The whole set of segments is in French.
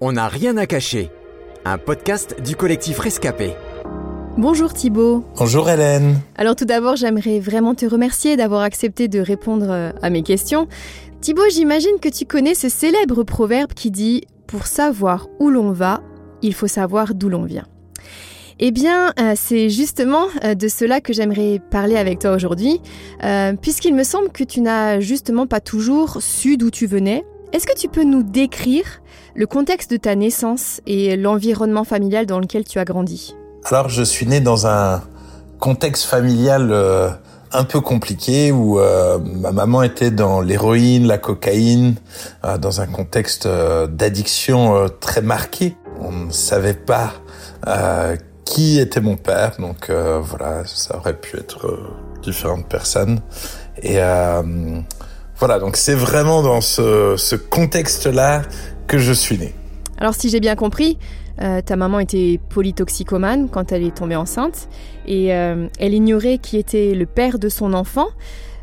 On n'a rien à cacher. Un podcast du collectif Rescapé. Bonjour Thibaut. Bonjour Hélène. Alors tout d'abord, j'aimerais vraiment te remercier d'avoir accepté de répondre euh, à mes questions. Thibaut, j'imagine que tu connais ce célèbre proverbe qui dit ⁇ Pour savoir où l'on va, il faut savoir d'où l'on vient ⁇ eh bien, euh, c'est justement euh, de cela que j'aimerais parler avec toi aujourd'hui, puisqu'il me semble que tu n'as justement pas toujours su d'où tu venais. Est-ce que tu peux nous décrire le contexte de ta naissance et l'environnement familial dans lequel tu as grandi? Alors, je suis né dans un contexte familial euh, un peu compliqué où euh, ma maman était dans l'héroïne, la cocaïne, euh, dans un contexte d'addiction très marqué. On ne savait pas qui était mon père, donc voilà, ça aurait pu être différentes personnes. Et voilà, donc c'est vraiment dans ce, contexte-là que je suis né. Alors si j'ai bien compris, euh, ta maman était polytoxicomane quand elle est tombée enceinte et euh, elle ignorait qui était le père de son enfant.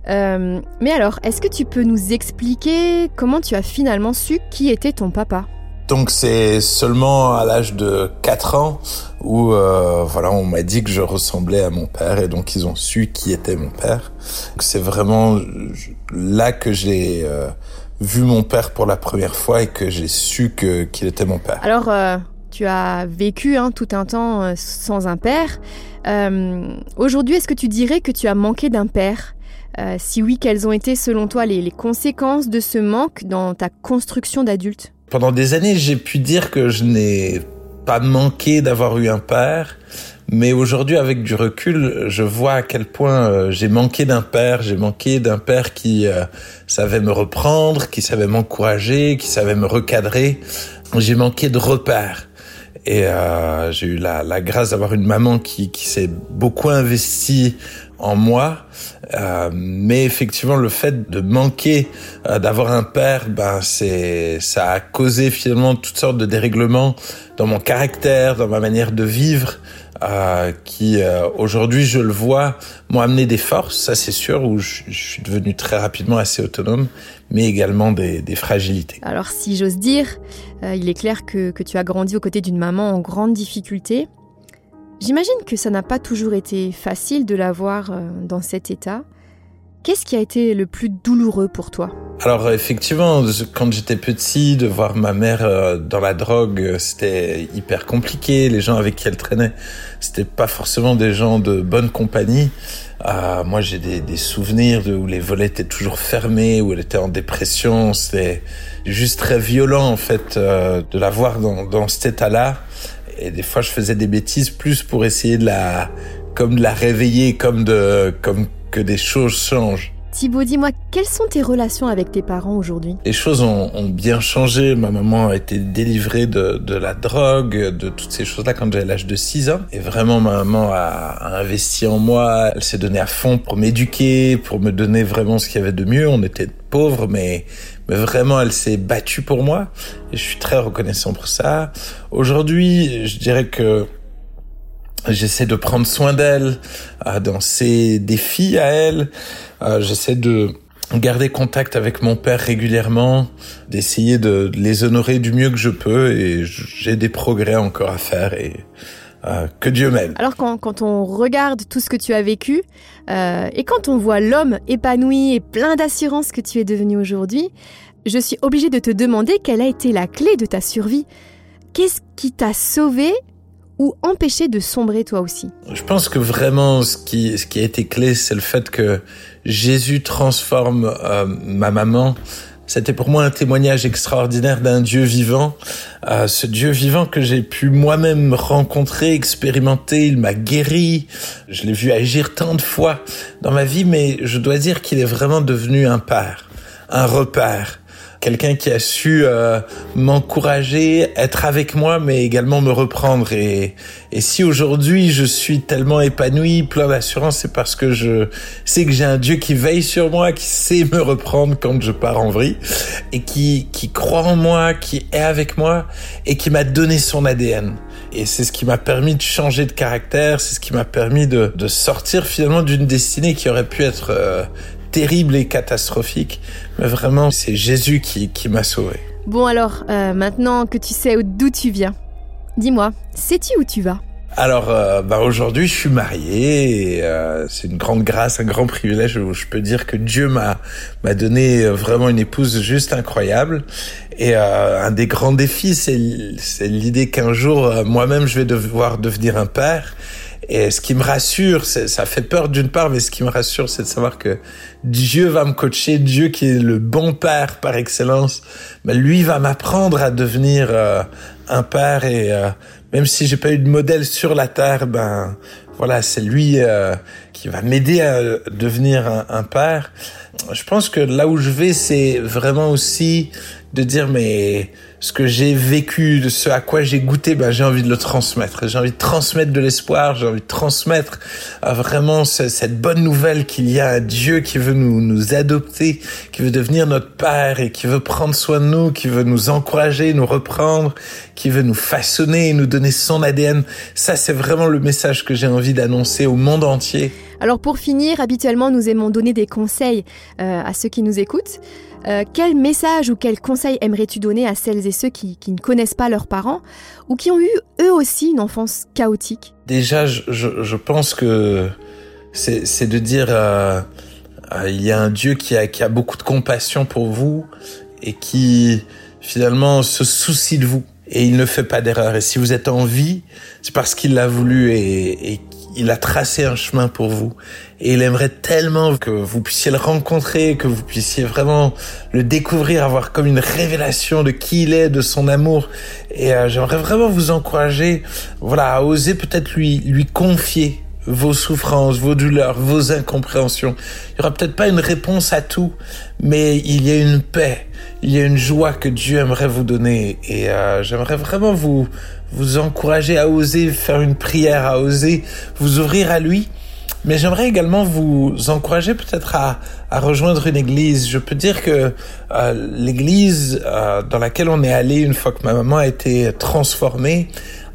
Euh, mais alors, est-ce que tu peux nous expliquer comment tu as finalement su qui était ton papa? Donc c'est seulement à l'âge de 4 ans où voilà on m'a dit que je ressemblais à mon père et donc ils ont su qui était mon père. C'est vraiment là que j'ai vu mon père pour la première fois et que j'ai su que qu'il était mon père. Alors, euh, tu as vécu hein, tout un temps euh, sans un père. Euh, aujourd'hui, est-ce que tu dirais que tu as manqué d'un père? Si oui, quelles ont été selon toi les conséquences de ce manque dans ta construction d'adulte? Pendant des années, j'ai pu dire que je n'ai pas manqué d'avoir eu un père, mais aujourd'hui, avec du recul, je vois à quel point euh, j'ai manqué d'un père. J'ai manqué d'un père qui euh, savait me reprendre, qui savait m'encourager, qui savait me recadrer. J'ai manqué de repères. Et euh, j'ai eu la, la grâce d'avoir une maman qui, qui s'est beaucoup investie en moi. Euh, mais effectivement, le fait de manquer euh, d'avoir un père, ben c'est ça a causé finalement toutes sortes de dérèglements dans mon caractère, dans ma manière de vivre. Euh, qui euh, aujourd'hui je le vois m'ont amené des forces, ça c'est sûr, où je, suis devenu très rapidement assez autonome, mais également des, fragilités. Alors si j'ose dire, euh, il est clair que, que tu as grandi aux côtés d'une maman en grande difficulté. J'imagine que ça n'a pas toujours été facile de la voir dans cet état. Qu'est-ce qui a été le plus douloureux pour toi? Alors effectivement, quand j'étais petit, de voir ma mère euh, dans la drogue, euh, c'était hyper compliqué. Les gens avec qui elle traînait, c'était pas forcément des gens de bonne compagnie. Euh, moi, j'ai des, souvenirs où les volets étaient toujours fermés, où elle était en dépression. C'était juste très violent en fait de la voir dans, dans cet état-là. Et des fois, je faisais des bêtises plus pour essayer de la, comme de la réveiller, comme de, comme que des choses changent. Thibaut, dis-moi, quelles sont tes relations avec tes parents aujourd'hui? Les choses ont, ont, bien changé. Ma maman a été délivrée de, de la drogue, de toutes ces choses-là quand j'avais l'âge de 6 ans. Et vraiment, ma maman a, a investi en moi. Elle s'est donnée à fond pour m'éduquer, pour me donner vraiment ce qu'il y avait de mieux. On était pauvres, mais, mais vraiment, elle s'est battue pour moi. Et je suis très reconnaissant pour ça. Aujourd'hui, je dirais que J'essaie de prendre soin d'elle euh, dans ses défis à elle. Euh, j'essaie de garder contact avec mon père régulièrement, d'essayer de les honorer du mieux que je peux et j'ai des progrès encore à faire et euh, que Dieu m'aide. Alors quand, quand, on regarde tout ce que tu as vécu euh, et quand on voit l'homme épanoui et plein d'assurance que tu es devenu aujourd'hui, je suis obligée de te demander quelle a été la clé de ta survie. Qu'est-ce qui t'a sauvé ou empêcher de sombrer toi aussi Je pense que vraiment ce qui, ce qui a été clé, c'est le fait que Jésus transforme euh, ma maman. C'était pour moi un témoignage extraordinaire d'un Dieu vivant, euh, ce Dieu vivant que j'ai pu moi-même rencontrer, expérimenter. Il m'a guéri, je l'ai vu agir tant de fois dans ma vie, mais je dois dire qu'il est vraiment devenu un père, un repère, quelqu'un qui a su euh, m'encourager, être avec moi, mais également me reprendre. Et, et si aujourd'hui je suis tellement épanoui, plein d'assurance, c'est parce que je sais que j'ai un Dieu qui veille sur moi, qui sait me reprendre quand je pars en vrille, et qui, qui croit en moi, qui est avec moi, et qui m'a donné son ADN. Et c'est ce qui m'a permis de changer de caractère, c'est ce qui m'a permis de, de sortir finalement d'une destinée qui aurait pu être euh, terrible et catastrophique, mais vraiment c'est Jésus qui, m'a sauvé. Bon alors, euh, maintenant que tu sais d'où tu viens, dis-moi, sais-tu où tu vas? Alors, euh, bah aujourd'hui, je suis marié. Et, euh, c'est une grande grâce, un grand privilège. Où je peux dire que Dieu m'a m'a donné vraiment une épouse juste incroyable. Et euh, un des grands défis, c'est l'idée qu'un jour, moi-même, je vais devoir devenir un père. Et ce qui me rassure, ça fait peur d'une part, mais ce qui me rassure, c'est de savoir que Dieu va me coacher, Dieu qui est le bon père par excellence, mais lui va m'apprendre à devenir un père et même si j'ai pas eu de modèle sur la terre, ben voilà, c'est lui euh, qui va m'aider à devenir un, un, père. Je pense que là où je vais, c'est vraiment aussi de dire mais ce que j'ai vécu, de ce à quoi j'ai goûté, ben, j'ai envie de le transmettre. J'ai envie de transmettre de l'espoir, j'ai envie de transmettre euh, vraiment cette bonne nouvelle qu'il y a un Dieu qui veut nous, nous adopter, qui veut devenir notre Père et qui veut prendre soin de nous, qui veut nous encourager, nous reprendre, qui veut nous façonner et nous donner son ADN. Ça, c'est vraiment le message que j'ai envie d'annoncer au monde entier. Alors pour finir, habituellement, nous aimons donner des conseils euh, à ceux qui nous écoutent. Euh, quel message ou quel conseil aimerais-tu donner à celles et ceux qui, ne connaissent pas leurs parents ou qui ont eu eux aussi une enfance chaotique? Déjà, je, pense que c'est de dire euh, il y a un Dieu qui a, qui a beaucoup de compassion pour vous et qui finalement se soucie de vous et il ne fait pas d'erreur. Et si vous êtes en vie, c'est parce qu'il l'a voulu et, il a tracé un chemin pour vous et il aimerait tellement que vous puissiez le rencontrer, que vous puissiez vraiment le découvrir, avoir comme une révélation de qui il est, de son amour. Et euh, j'aimerais vraiment vous encourager, voilà, à oser peut-être lui lui confier vos souffrances, vos douleurs, vos incompréhensions. Il y aura peut-être pas une réponse à tout, mais il y a une paix, il y a une joie que Dieu aimerait vous donner. Et euh, j'aimerais vraiment vous vous encourager à oser faire une prière, à oser vous ouvrir à lui. Mais j'aimerais également vous encourager peut-être à, à, rejoindre une église. Je peux dire que euh, l'église euh, dans laquelle on est allé une fois que ma maman a été transformée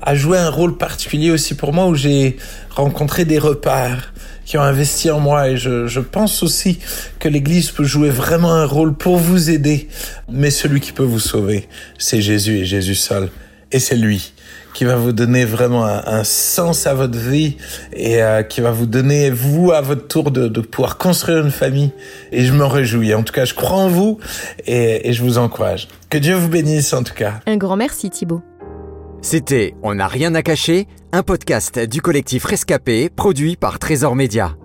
a joué un rôle particulier aussi pour moi où j'ai rencontré des repères qui ont investi en moi et je, je pense aussi que l'église peut jouer vraiment un rôle pour vous aider. Mais celui qui peut vous sauver, c'est Jésus et Jésus seul. Et c'est lui qui va vous donner vraiment un, sens à votre vie et euh, qui va vous donner, vous, à votre tour, de, de, pouvoir construire une famille. Et je me réjouis. En tout cas, je crois en vous et, et je vous encourage. Que Dieu vous bénisse, en tout cas. Un grand merci, Thibaut. C'était On n'a rien à cacher, un podcast du collectif Rescapé, produit par Trésor Média.